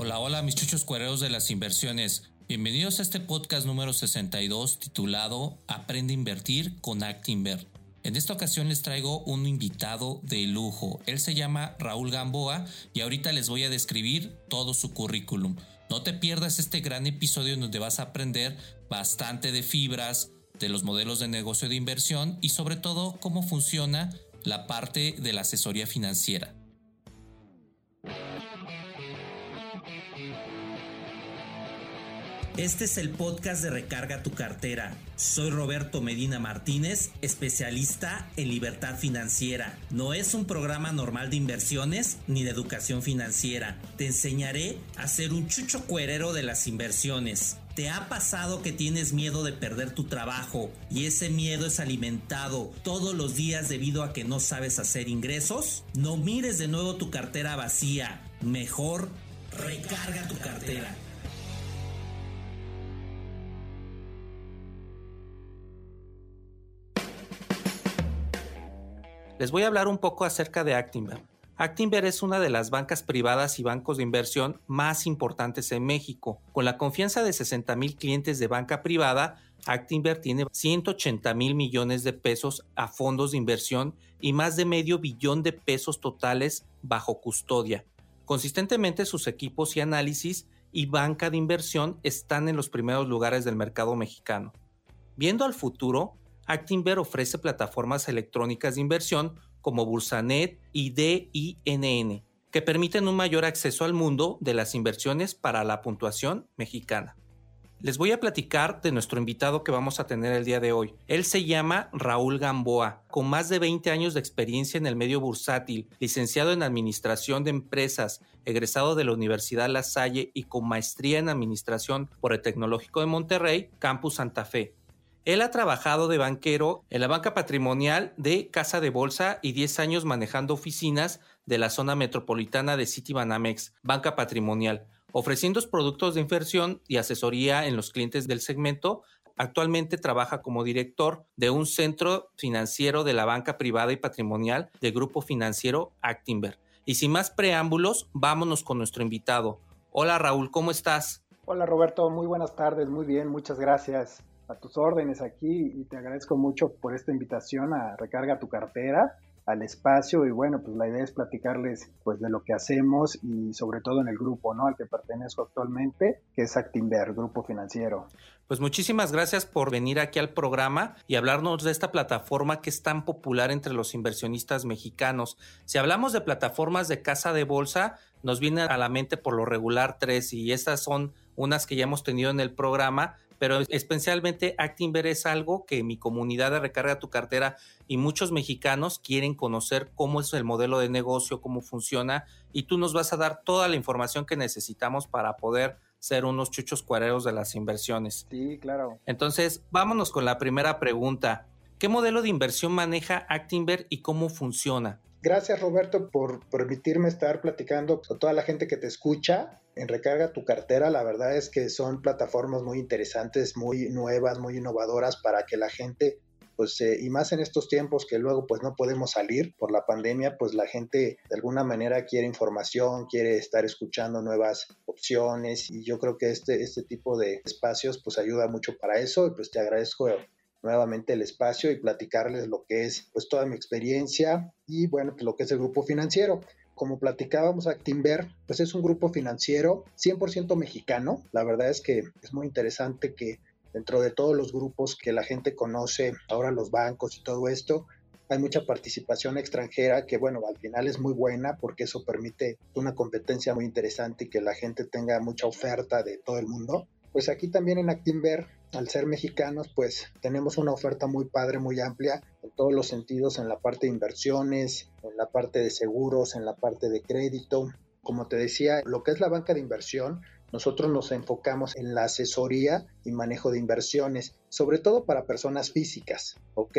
Hola, hola mis chuchos cuereros de las inversiones. Bienvenidos a este podcast número 62 titulado Aprende a invertir con Actinver. En esta ocasión les traigo un invitado de lujo. Él se llama Raúl Gamboa y ahorita les voy a describir todo su currículum. No te pierdas este gran episodio en donde vas a aprender bastante de fibras, de los modelos de negocio de inversión y sobre todo cómo funciona la parte de la asesoría financiera. Este es el podcast de Recarga tu cartera. Soy Roberto Medina Martínez, especialista en libertad financiera. No es un programa normal de inversiones ni de educación financiera. Te enseñaré a ser un chucho cuerero de las inversiones. ¿Te ha pasado que tienes miedo de perder tu trabajo y ese miedo es alimentado todos los días debido a que no sabes hacer ingresos? No mires de nuevo tu cartera vacía. Mejor recarga tu cartera. Les voy a hablar un poco acerca de Actinver. Actinver es una de las bancas privadas y bancos de inversión más importantes en México. Con la confianza de 60 mil clientes de banca privada, Actinver tiene 180 mil millones de pesos a fondos de inversión y más de medio billón de pesos totales bajo custodia. Consistentemente sus equipos y análisis y banca de inversión están en los primeros lugares del mercado mexicano. Viendo al futuro, Actinver ofrece plataformas electrónicas de inversión como Bursanet y DINN, que permiten un mayor acceso al mundo de las inversiones para la puntuación mexicana. Les voy a platicar de nuestro invitado que vamos a tener el día de hoy. Él se llama Raúl Gamboa, con más de 20 años de experiencia en el medio bursátil, licenciado en Administración de Empresas, egresado de la Universidad La Salle y con maestría en Administración por el Tecnológico de Monterrey, Campus Santa Fe. Él ha trabajado de banquero en la banca patrimonial de Casa de Bolsa y 10 años manejando oficinas de la zona metropolitana de Citibanamex, banca patrimonial, ofreciendo productos de inversión y asesoría en los clientes del segmento. Actualmente trabaja como director de un centro financiero de la banca privada y patrimonial del grupo financiero Actinver. Y sin más preámbulos, vámonos con nuestro invitado. Hola Raúl, ¿cómo estás? Hola Roberto, muy buenas tardes, muy bien, muchas gracias a tus órdenes aquí y te agradezco mucho por esta invitación a Recarga tu cartera al espacio y bueno, pues la idea es platicarles pues de lo que hacemos y sobre todo en el grupo, ¿no? Al que pertenezco actualmente, que es Actinver, grupo financiero. Pues muchísimas gracias por venir aquí al programa y hablarnos de esta plataforma que es tan popular entre los inversionistas mexicanos. Si hablamos de plataformas de casa de bolsa, nos viene a la mente por lo regular tres y estas son unas que ya hemos tenido en el programa, pero especialmente Actinver es algo que mi comunidad de Recarga tu cartera y muchos mexicanos quieren conocer cómo es el modelo de negocio, cómo funciona y tú nos vas a dar toda la información que necesitamos para poder ser unos chuchos cuareros de las inversiones. Sí, claro. Entonces, vámonos con la primera pregunta. ¿Qué modelo de inversión maneja Actinver y cómo funciona? Gracias Roberto por permitirme estar platicando con toda la gente que te escucha en Recarga tu cartera. La verdad es que son plataformas muy interesantes, muy nuevas, muy innovadoras para que la gente pues eh, y más en estos tiempos que luego pues no podemos salir por la pandemia, pues la gente de alguna manera quiere información, quiere estar escuchando nuevas opciones y yo creo que este, este tipo de espacios pues ayuda mucho para eso y pues te agradezco nuevamente el espacio y platicarles lo que es pues toda mi experiencia y bueno, pues lo que es el grupo financiero. Como platicábamos, Actinver, pues es un grupo financiero 100% mexicano. La verdad es que es muy interesante que dentro de todos los grupos que la gente conoce, ahora los bancos y todo esto, hay mucha participación extranjera que, bueno, al final es muy buena porque eso permite una competencia muy interesante y que la gente tenga mucha oferta de todo el mundo. Pues aquí también en Actinver al ser mexicanos, pues tenemos una oferta muy padre, muy amplia todos los sentidos, en la parte de inversiones, en la parte de seguros, en la parte de crédito. Como te decía, lo que es la banca de inversión, nosotros nos enfocamos en la asesoría y manejo de inversiones, sobre todo para personas físicas, ¿ok?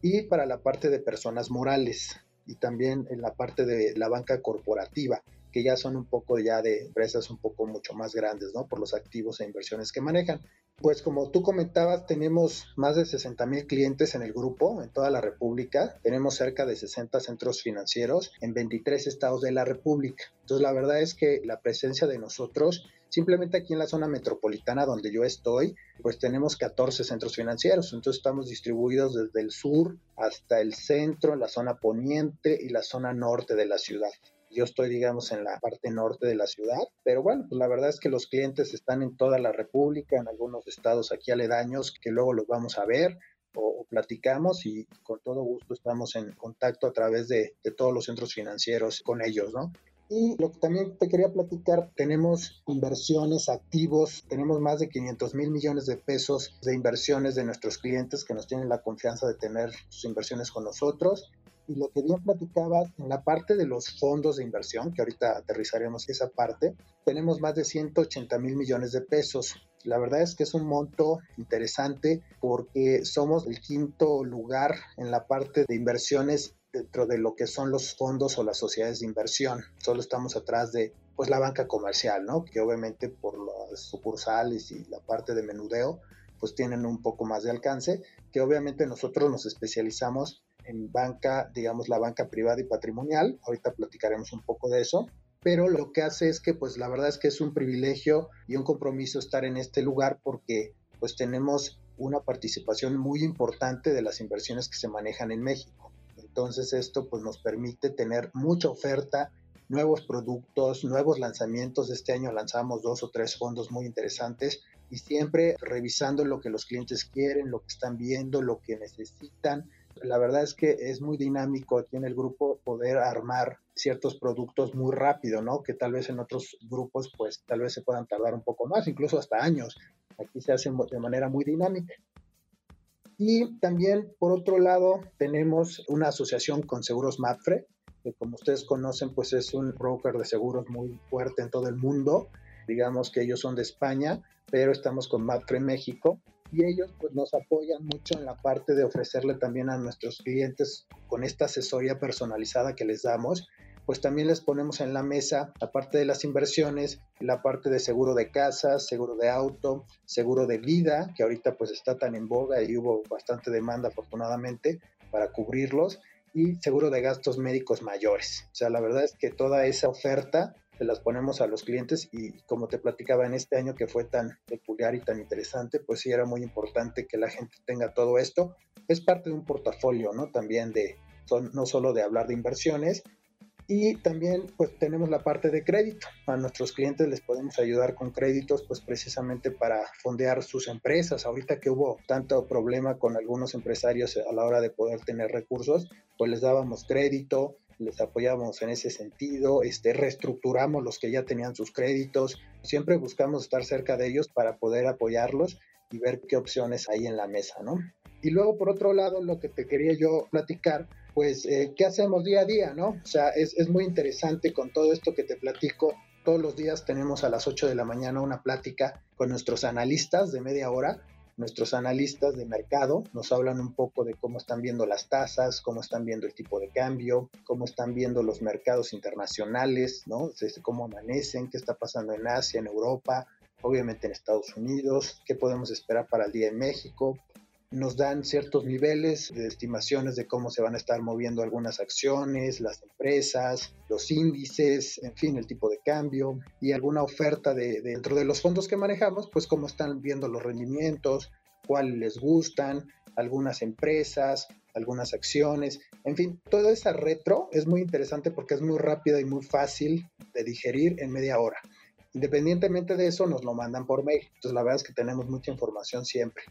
Y para la parte de personas morales y también en la parte de la banca corporativa que ya son un poco ya de empresas un poco mucho más grandes, ¿no? Por los activos e inversiones que manejan. Pues como tú comentabas, tenemos más de 60 mil clientes en el grupo en toda la República. Tenemos cerca de 60 centros financieros en 23 estados de la República. Entonces la verdad es que la presencia de nosotros, simplemente aquí en la zona metropolitana donde yo estoy, pues tenemos 14 centros financieros. Entonces estamos distribuidos desde el sur hasta el centro, la zona poniente y la zona norte de la ciudad. Yo estoy, digamos, en la parte norte de la ciudad, pero bueno, pues la verdad es que los clientes están en toda la República, en algunos estados aquí aledaños, que luego los vamos a ver o, platicamos y con todo gusto estamos en contacto a través de, de todos los centros financieros con ellos, ¿no? Y lo que también te quería platicar, tenemos inversiones activos, tenemos más de 500 mil millones de pesos de inversiones de nuestros clientes que nos tienen la confianza de tener sus inversiones con nosotros y lo que bien platicaba en la parte de los fondos de inversión, que ahorita aterrizaremos esa parte, tenemos más de 180 mil millones de pesos. La verdad es que es un monto interesante porque somos el quinto lugar en la parte de inversiones dentro de lo que son los fondos o las sociedades de inversión. Solo estamos atrás de pues la banca comercial, ¿no? Que obviamente por las sucursales y la parte de menudeo pues tienen un poco más de alcance, que obviamente nosotros nos especializamos en banca, digamos la banca privada y patrimonial. Ahorita platicaremos un poco de eso. Pero lo que hace es que, pues la verdad es que es un privilegio y un compromiso estar en este lugar porque pues tenemos una participación muy importante de las inversiones que se manejan en México. Entonces esto pues nos permite tener mucha oferta, nuevos productos, nuevos lanzamientos. Este año lanzamos dos o tres fondos muy interesantes y siempre revisando lo que los clientes quieren, lo que están viendo, lo que necesitan la verdad es que es muy dinámico aquí en el grupo poder armar ciertos productos muy rápido, ¿no? Que tal vez en otros grupos, pues tal vez se puedan tardar un poco más, incluso hasta años. Aquí se hace de manera muy dinámica. Y también, por otro lado, tenemos una asociación con Seguros Mapfre, que como ustedes conocen, pues es un broker de seguros muy fuerte en todo el mundo. Digamos que ellos son de España, pero estamos con Mapfre México y ellos pues nos apoyan mucho en la parte de ofrecerle también a nuestros clientes con esta asesoría personalizada que les damos, pues también les ponemos en la mesa, aparte de las inversiones, la parte de seguro de casa, seguro de auto, seguro de vida, que ahorita pues está tan en boga y hubo bastante demanda afortunadamente para cubrirlos, y seguro de gastos médicos mayores. O sea, la verdad es que toda esa oferta se las ponemos a los clientes y como te platicaba en este año que fue tan peculiar y tan interesante, pues sí era muy importante que la gente tenga todo esto. Es parte de un portafolio, ¿no? También de, son, no solo de hablar de inversiones, y también pues tenemos la parte de crédito. A nuestros clientes les podemos ayudar con créditos pues precisamente para fondear sus empresas. Ahorita que hubo tanto problema con algunos empresarios a la hora de poder tener recursos, pues les dábamos crédito, les apoyamos en ese sentido, este, reestructuramos los que ya tenían sus créditos, siempre buscamos estar cerca de ellos para poder apoyarlos y ver qué opciones hay en la mesa, ¿no? Y luego, por otro lado, lo que te quería yo platicar, pues, eh, ¿qué hacemos día a día, no? O sea, es, es muy interesante con todo esto que te platico. Todos los días tenemos a las 8 de la mañana una plática con nuestros analistas de media hora nuestros analistas de mercado nos hablan un poco de cómo están viendo las tasas, cómo están viendo el tipo de cambio, cómo están viendo los mercados internacionales, ¿no? cómo amanecen, qué está pasando en Asia, en Europa, obviamente en Estados Unidos, qué podemos esperar para el día en México, nos dan ciertos niveles de estimaciones de cómo se van a estar moviendo algunas acciones, las empresas, los índices, en fin, el tipo de cambio y alguna oferta de, dentro de los fondos que manejamos, pues cómo están viendo los rendimientos, cuáles les gustan, algunas empresas, algunas acciones, en fin, toda esa retro es muy interesante porque es muy rápida y muy fácil de digerir en media hora. Independientemente de eso, nos lo mandan por mail. Entonces, la verdad es que tenemos mucha información siempre.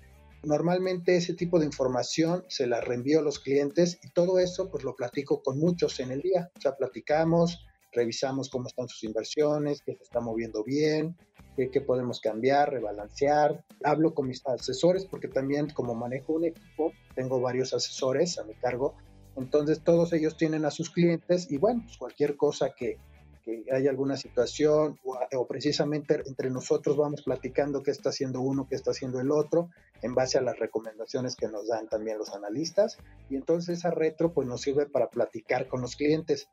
Normalmente ese tipo de información se la reenvío a los clientes y todo eso pues lo platico con muchos en el día. O sea, platicamos, revisamos cómo están sus inversiones, qué se está moviendo bien, qué, podemos cambiar, rebalancear. Hablo con mis asesores porque también como manejo un equipo, tengo varios asesores a mi cargo. Entonces todos ellos tienen a sus clientes y bueno, pues cualquier cosa que, que hay alguna situación o, precisamente entre nosotros vamos platicando qué está haciendo uno, qué está haciendo el otro, en base a las recomendaciones que nos dan también los analistas. Y entonces esa retro pues nos sirve para platicar con los clientes.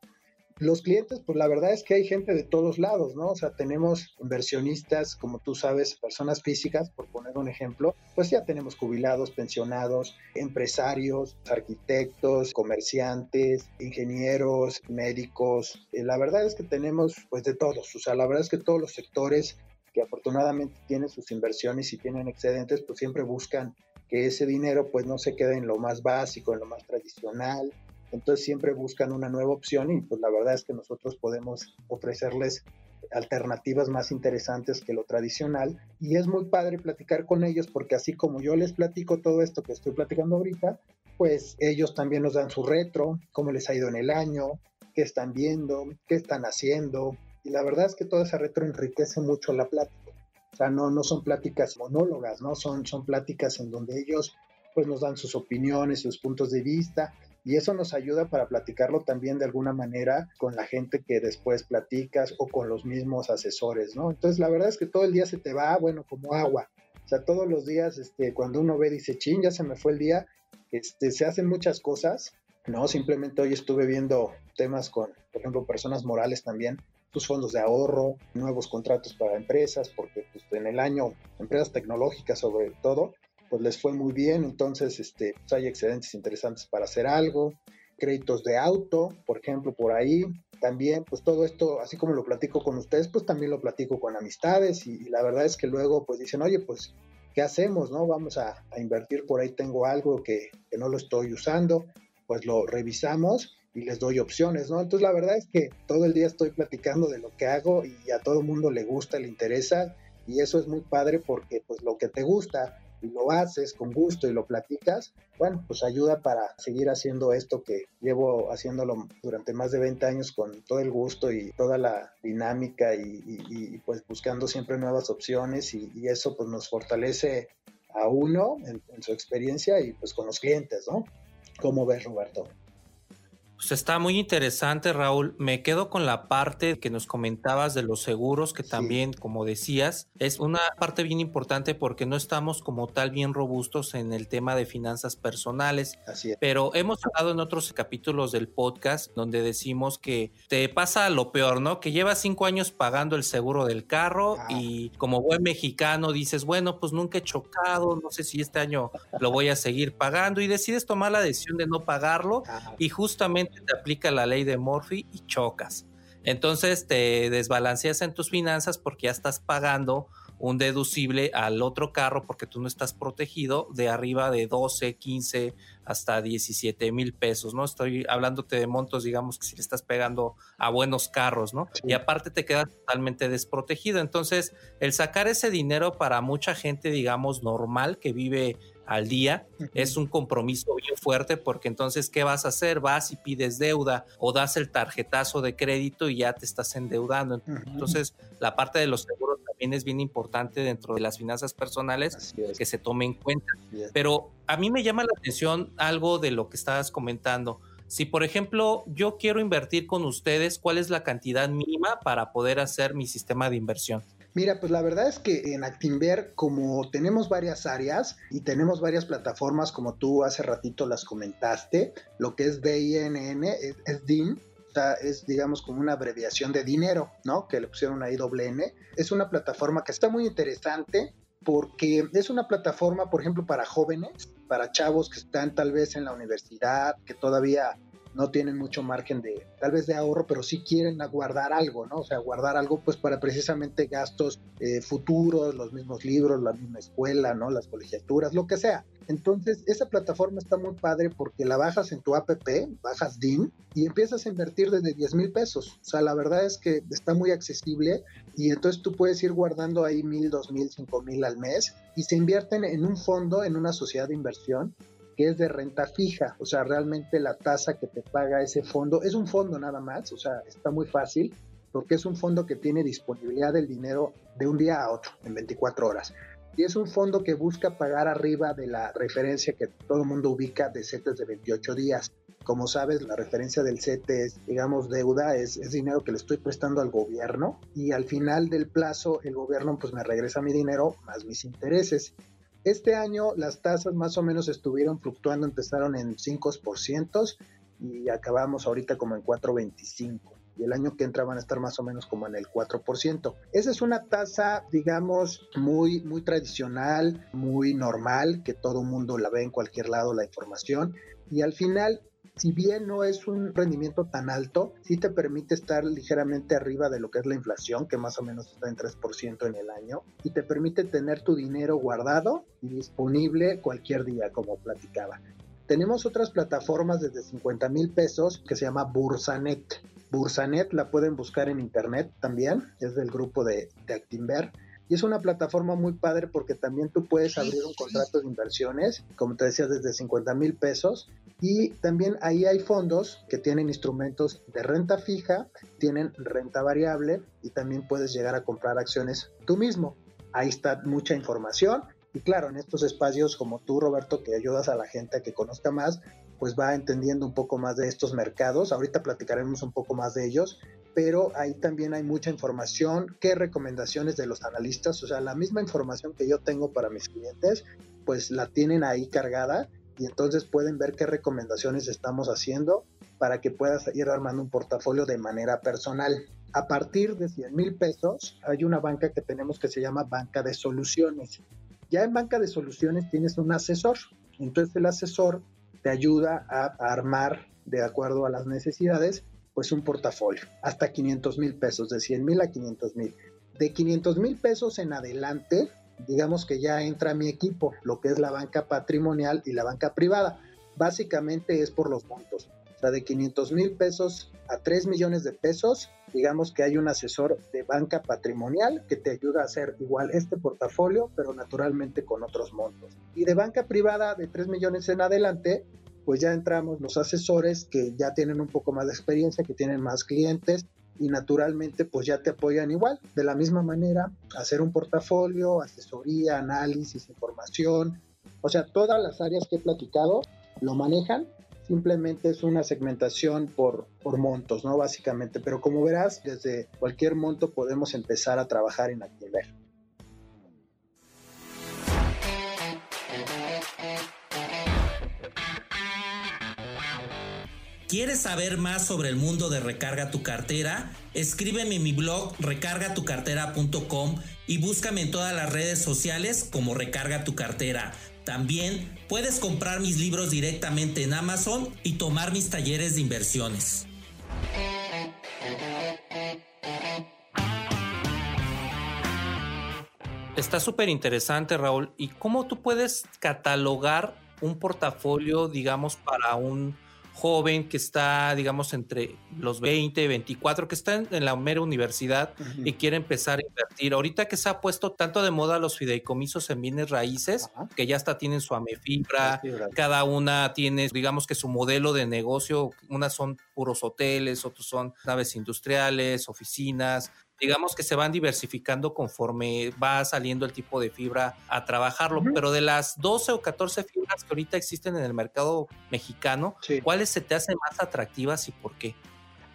Los clientes, pues la verdad es que hay gente de todos lados, ¿no? O sea, tenemos inversionistas, como tú sabes, personas físicas, por poner un ejemplo, pues ya tenemos jubilados, pensionados, empresarios, arquitectos, comerciantes, ingenieros, médicos. Eh, la verdad es que tenemos pues de todos, o sea, la verdad es que todos los sectores que afortunadamente tienen sus inversiones y tienen excedentes, pues siempre buscan que ese dinero pues no se quede en lo más básico, en lo más tradicional, entonces siempre buscan una nueva opción y pues la verdad es que nosotros podemos ofrecerles alternativas más interesantes que lo tradicional y es muy padre platicar con ellos porque así como yo les platico todo esto que estoy platicando ahorita, pues ellos también nos dan su retro, cómo les ha ido en el año, qué están viendo, qué están haciendo y la verdad es que toda esa retro enriquece mucho la plática. O sea, no, no son pláticas monólogas, ¿no? Son, son pláticas en donde ellos pues nos dan sus opiniones, sus puntos de vista y eso nos ayuda para platicarlo también de alguna manera con la gente que después platicas o con los mismos asesores, ¿no? Entonces la verdad es que todo el día se te va, bueno, como agua. O sea, todos los días, este, cuando uno ve, dice, chin, ya se me fue el día, este, se hacen muchas cosas, ¿no? Simplemente hoy estuve viendo temas con, por ejemplo, personas morales también, sus fondos de ahorro, nuevos contratos para empresas, porque pues, en el año, empresas tecnológicas sobre todo, pues les fue muy bien, entonces este, pues hay excedentes interesantes para hacer algo, créditos de auto, por ejemplo, por ahí, también, pues todo esto, así como lo platico con ustedes, pues también lo platico con amistades y, la verdad es que luego pues dicen, oye, pues, ¿qué hacemos? no Vamos a, invertir por ahí, tengo algo que, no lo estoy usando, pues lo revisamos y les doy opciones, ¿no? Entonces la verdad es que todo el día estoy platicando de lo que hago y a todo el mundo le gusta, le interesa y eso es muy padre porque pues lo que te gusta y lo haces con gusto y lo platicas, bueno, pues ayuda para seguir haciendo esto que llevo haciéndolo durante más de 20 años con todo el gusto y toda la dinámica y, pues buscando siempre nuevas opciones y, eso pues nos fortalece a uno en, en su experiencia y pues con los clientes, ¿no? ¿Cómo ves, Roberto? Pues está muy interesante, Raúl. Me quedo con la parte que nos comentabas de los seguros, que también, como decías, es una parte bien importante porque no estamos como tal bien robustos en el tema de finanzas personales. Así es. Pero hemos hablado en otros capítulos del podcast donde decimos que te pasa lo peor, ¿no? Que llevas cinco años pagando el seguro del carro y como buen mexicano dices, bueno, pues nunca he chocado, no sé si este año lo voy a seguir pagando y decides tomar la decisión de no pagarlo y justamente te aplica la ley de Murphy y chocas. Entonces te desbalanceas en tus finanzas porque ya estás pagando un deducible al otro carro porque tú no estás protegido de arriba de 12, 15 hasta 17 mil pesos, ¿no? Estoy hablándote de montos, digamos que si le estás pegando a buenos carros, ¿no? Y aparte te quedas totalmente desprotegido. Entonces, el sacar ese dinero para mucha gente, digamos, normal que vive al día. Es un compromiso bien fuerte porque entonces, ¿qué vas a hacer? Vas y pides deuda o das el tarjetazo de crédito y ya te estás endeudando. Entonces, la parte de los seguros también es bien importante dentro de las finanzas personales que se tome en cuenta. Pero a mí me llama la atención algo de lo que estabas comentando. Si, por ejemplo, yo quiero invertir con ustedes, ¿cuál es la cantidad mínima para poder hacer mi sistema de inversión? Mira, pues la verdad es que en Actinver, como tenemos varias áreas y tenemos varias plataformas, como tú hace ratito las comentaste, lo que es DINN es, es DIN, es digamos como una abreviación de dinero, ¿no? Que le pusieron ahí doble N. Es una plataforma que está muy interesante porque es una plataforma, por ejemplo, para jóvenes, para chavos que están tal vez en la universidad, que todavía no tienen mucho margen de, tal vez de ahorro, pero sí quieren guardar algo, ¿no? O sea, guardar algo pues para precisamente gastos eh, futuros, los mismos libros, la misma escuela, ¿no? Las colegiaturas, lo que sea. Entonces, esa plataforma está muy padre porque la bajas en tu app, bajas DIN y empiezas a invertir desde 10 mil pesos. O sea, la verdad es que está muy accesible y entonces tú puedes ir guardando ahí mil, dos mil, cinco mil al mes y se invierten en un fondo, en una sociedad de inversión que es de renta fija, o sea, realmente la tasa que te paga ese fondo es un fondo nada más, o sea, está muy fácil porque es un fondo que tiene disponibilidad del dinero de un día a otro, en 24 horas. Y es un fondo que busca pagar arriba de la referencia que todo el mundo ubica de CETES de 28 días. Como sabes, la referencia del CETE es, digamos, deuda, es, es, dinero que le estoy prestando al gobierno y al final del plazo el gobierno pues me regresa mi dinero más mis intereses. Este año las tasas más o menos estuvieron fluctuando, empezaron en 5% y acabamos ahorita como en 4.25. y el año que entra van a estar más o menos como en el 4%. Esa es una tasa, digamos, muy, muy tradicional, muy normal, que todo mundo la ve en cualquier lado la información y al final si bien no es un rendimiento tan alto, sí te permite estar ligeramente arriba de lo que es la inflación, que más o menos está en 3% en el año, y te permite tener tu dinero guardado y disponible cualquier día, como platicaba. Tenemos otras plataformas desde 50 mil pesos que se llama Bursanet. Bursanet la pueden buscar en internet también, es del grupo de, de Actinver. Y es una plataforma muy padre porque también tú puedes abrir un contrato de inversiones, como te decía, desde 50 mil pesos. Y también ahí hay fondos que tienen instrumentos de renta fija, tienen renta variable y también puedes llegar a comprar acciones tú mismo. Ahí está mucha información. Y claro, en estos espacios como tú, Roberto, que ayudas a la gente a que conozca más, pues va entendiendo un poco más de estos mercados. Ahorita platicaremos un poco más de ellos, pero ahí también hay mucha información, qué recomendaciones de los analistas, o sea, la misma información que yo tengo para mis clientes, pues la tienen ahí cargada y entonces pueden ver qué recomendaciones estamos haciendo para que puedas ir armando un portafolio de manera personal. A partir de 100 mil pesos hay una banca que tenemos que se llama Banca de Soluciones. Ya en Banca de Soluciones tienes un asesor, entonces el asesor te ayuda a armar de acuerdo a las necesidades pues un portafolio, hasta 500 mil pesos, de 100 mil a 500 mil. De 500 mil pesos en adelante, digamos que ya entra mi equipo, lo que es la banca patrimonial y la banca privada. Básicamente es por los montos. O sea, de 500 mil pesos a 3 millones de pesos, digamos que hay un asesor de banca patrimonial que te ayuda a hacer igual este portafolio, pero naturalmente con otros montos. Y de banca privada de 3 millones en adelante, pues ya entramos los asesores que ya tienen un poco más de experiencia, que tienen más clientes y naturalmente pues ya te apoyan igual, de la misma manera, hacer un portafolio, asesoría, análisis, información, o sea, todas las áreas que he platicado lo manejan, simplemente es una segmentación por, por montos, ¿no? Básicamente, pero como verás, desde cualquier monto podemos empezar a trabajar en Activer. ¿Quieres saber más sobre el mundo de Recarga tu cartera? Escríbeme en mi blog recargatucartera.com y búscame en todas las redes sociales como Recarga tu cartera. También puedes comprar mis libros directamente en Amazon y tomar mis talleres de inversiones. Está súper interesante, Raúl. ¿Y cómo tú puedes catalogar un portafolio, digamos, para un joven que está, digamos, entre los 20, 24, que está en, la mera universidad y quiere empezar a invertir. Ahorita que se ha puesto tanto de moda los fideicomisos en bienes raíces, que ya hasta tienen su amefibra, cada una tiene, digamos que su modelo de negocio, unas son puros hoteles, otros son naves industriales, oficinas, digamos que se van diversificando conforme va saliendo el tipo de fibra a trabajarlo, pero de las 12 o 14 fibras que ahorita existen en el mercado mexicano, ¿cuáles se te hacen más atractivas y por qué?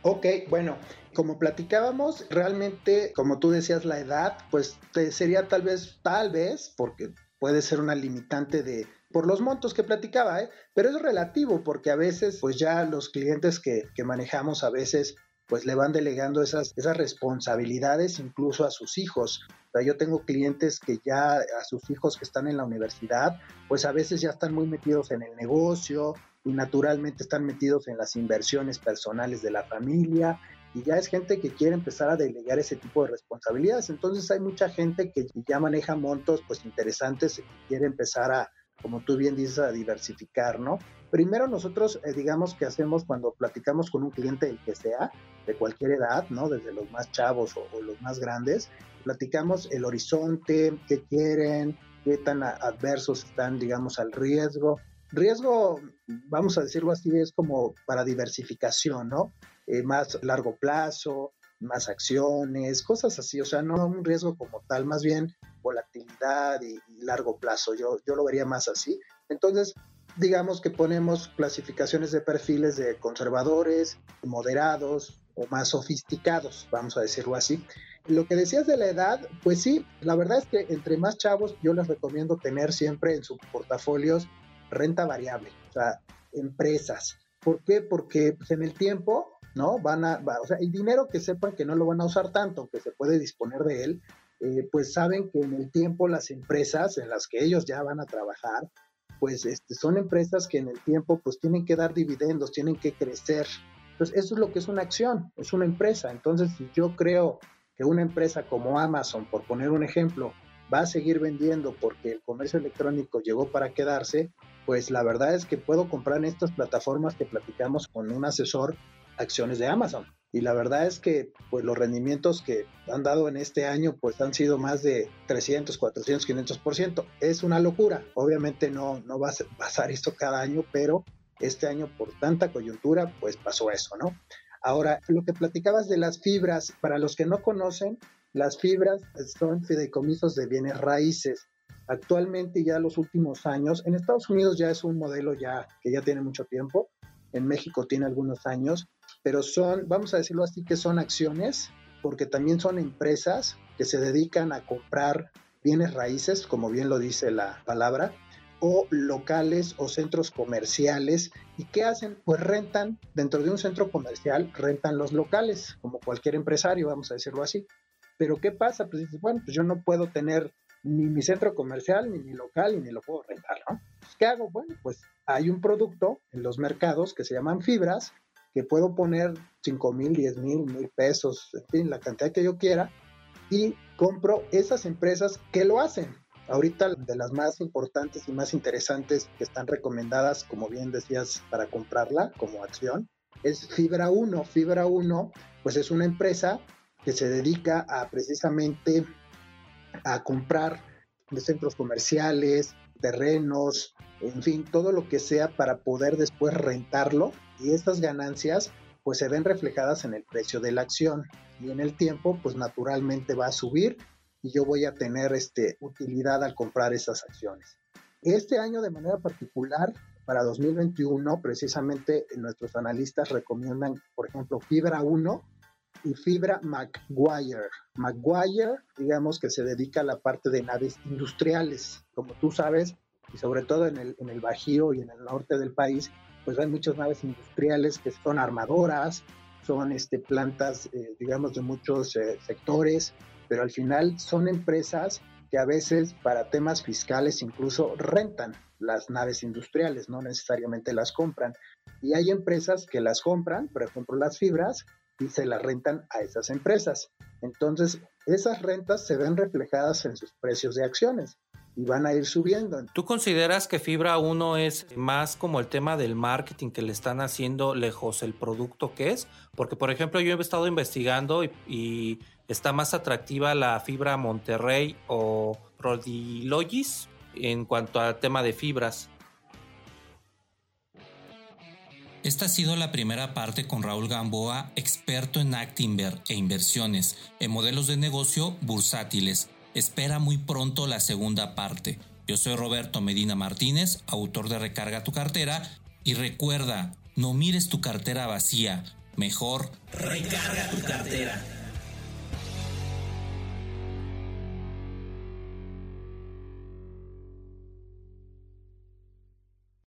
Ok, bueno, como platicábamos, realmente, como tú decías, la edad, pues sería tal vez, tal vez, porque puede ser una limitante de por los montos que platicaba, ¿eh? pero es relativo porque a veces, pues ya los clientes que, que manejamos a veces pues le van delegando esas, esas responsabilidades incluso a sus hijos. O yo tengo clientes que ya a sus hijos que están en la universidad, pues a veces ya están muy metidos en el negocio y naturalmente están metidos en las inversiones personales de la familia y ya es gente que quiere empezar a delegar ese tipo de responsabilidades. Entonces hay mucha gente que ya maneja montos pues interesantes y quiere empezar a, como tú bien dices, a diversificar, ¿no? Primero nosotros, eh, digamos que hacemos cuando platicamos con un cliente, el que sea, de cualquier edad, ¿no? Desde los más chavos o, los más grandes, platicamos el horizonte, qué quieren, qué tan adversos están, digamos, al riesgo. Riesgo, vamos a decirlo así, es como para diversificación, ¿no? Eh, más largo plazo, más acciones, cosas así, o sea, no un riesgo como tal, más bien volatilidad y, y largo plazo, yo, yo lo vería más así. Entonces, digamos que ponemos clasificaciones de perfiles de conservadores, moderados o más sofisticados, vamos a decirlo así. Lo que decías de la edad, pues sí, la verdad es que entre más chavos yo les recomiendo tener siempre en sus portafolios renta variable, o sea, empresas. ¿Por qué? Porque pues, en el tiempo ¿no? Van a, o sea, el dinero que sepan que no lo van a usar tanto, que se puede disponer de él, eh, pues saben que en el tiempo las empresas en las que ellos ya van a trabajar, pues este, son empresas que en el tiempo pues tienen que dar dividendos, tienen que crecer. Entonces, eso es lo que es una acción, es una empresa. Entonces, si yo creo que una empresa como Amazon, por poner un ejemplo, va a seguir vendiendo porque el comercio electrónico llegó para quedarse, pues la verdad es que puedo comprar en estas plataformas que platicamos con un asesor acciones de Amazon. Y la verdad es que pues los rendimientos que han dado en este año pues han sido más de 300, 400, 500%. Es una locura. Obviamente no, no va a pasar esto cada año, pero este año por tanta coyuntura pues pasó eso, ¿no? Ahora, lo que platicabas de las fibras, para los que no conocen, las fibras son fideicomisos de bienes raíces. Actualmente ya los últimos años, en Estados Unidos ya es un modelo ya que ya tiene mucho tiempo, en México tiene algunos años, pero son, vamos a decirlo así, que son acciones, porque también son empresas que se dedican a comprar bienes raíces, como bien lo dice la palabra, o locales o centros comerciales. ¿Y qué hacen? Pues rentan, dentro de un centro comercial, rentan los locales, como cualquier empresario, vamos a decirlo así. Pero ¿qué pasa? Pues dices, bueno, pues yo no puedo tener ni mi centro comercial, ni mi local, ni lo puedo rentar, ¿no? Pues, ¿Qué hago? Bueno, pues hay un producto en los mercados que se llaman fibras, que puedo poner 5 mil, 10 mil, mil pesos, en fin, la cantidad que yo quiera, y compro esas empresas que lo hacen. Ahorita de las más importantes y más interesantes que están recomendadas, como bien decías, para comprarla como acción, es Fibra 1. Fibra 1, pues es una empresa que se dedica a precisamente a comprar de centros comerciales, terrenos, en fin, todo lo que sea para poder después rentarlo y estas ganancias pues se ven reflejadas en el precio de la acción y en el tiempo pues naturalmente va a subir y yo voy a tener este, utilidad al comprar esas acciones. Este año de manera particular, para 2021, precisamente nuestros analistas recomiendan, por ejemplo, Fibra 1 y Fibra Maguire. Maguire, digamos que se dedica a la parte de naves industriales. Como tú sabes, y sobre todo en el, en el Bajío y en el norte del país, pues hay muchas naves industriales que son armadoras, son este, plantas, eh, digamos, de muchos eh, sectores, pero al final son empresas que a veces para temas fiscales incluso rentan las naves industriales, no necesariamente las compran. Y hay empresas que las compran, por ejemplo las fibras, y se las rentan a esas empresas. Entonces, esas rentas se ven reflejadas en sus precios de acciones y van a ir subiendo. ¿Tú consideras que Fibra 1 es más como el tema del marketing que le están haciendo lejos el producto que es? Porque, por ejemplo, yo he estado investigando y, está más atractiva la fibra Monterrey o Prodilogis en cuanto al tema de fibras. Esta ha sido la primera parte con Raúl Gamboa, experto en Actinver e inversiones en modelos de negocio bursátiles. Espera muy pronto la segunda parte. Yo soy Roberto Medina Martínez, autor de Recarga tu cartera, y recuerda, no mires tu cartera vacía, mejor recarga tu cartera.